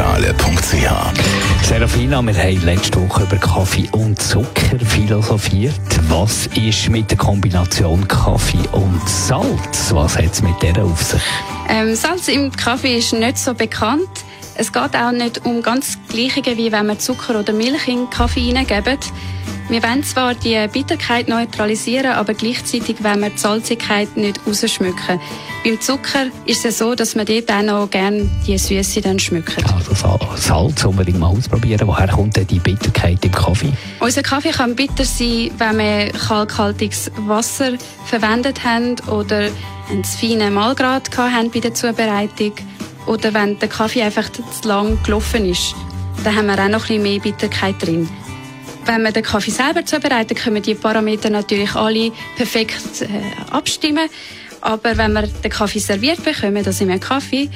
www.kaffeezentrale.ch Serafina, wir haben letzte Woche über Kaffee und Zucker philosophiert. Was ist mit der Kombination Kaffee und Salz? Was hat es mit der auf sich? Ähm, Salz im Kaffee ist nicht so bekannt. Es geht auch nicht um ganz Gleiche, wie wenn wir Zucker oder Milch in Kaffee hineingeben. Wir wollen zwar die Bitterkeit neutralisieren, aber gleichzeitig wollen wir die Salzigkeit nicht rausschmücken. Beim Zucker ist es so, dass man dort auch noch gerne die Süße dann schmücken. Also Salz unbedingt mal ausprobieren. Woher kommt denn die Bitterkeit im Kaffee? Unser Kaffee kann bitter sein, wenn wir kalkhaltiges Wasser verwendet haben oder ein feines Mahlgrad haben bei der Zubereitung oder wenn der Kaffee einfach zu lang gelaufen ist. Dann haben wir auch noch ein bisschen mehr Bitterkeit drin. Wenn wir den Kaffee selber zubereiten, können wir die Parameter natürlich alle perfekt äh, abstimmen. Aber wenn wir den Kaffee serviert bekommen, also im Kaffee,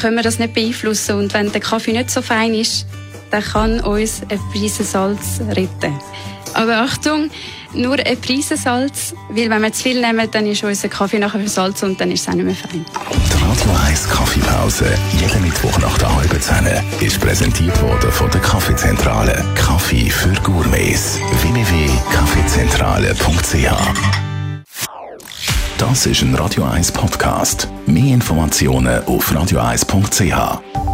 können wir das nicht beeinflussen. Und wenn der Kaffee nicht so fein ist, dann kann uns ein Preisensalz retten. Aber Achtung, nur ein Preisensalz, weil wenn wir zu viel nehmen, dann ist unser Kaffee nachher versalzt und dann ist es auch nicht mehr fein. Die Radio 1 Kaffeepause, jeden Mittwoch nach der halben Zehn, ist präsentiert worden von der Kaffeezentrale. Kaffee für Gourmets. www.kaffeezentrale.ch Das ist ein Radio 1 Podcast. Mehr Informationen auf radio1.ch.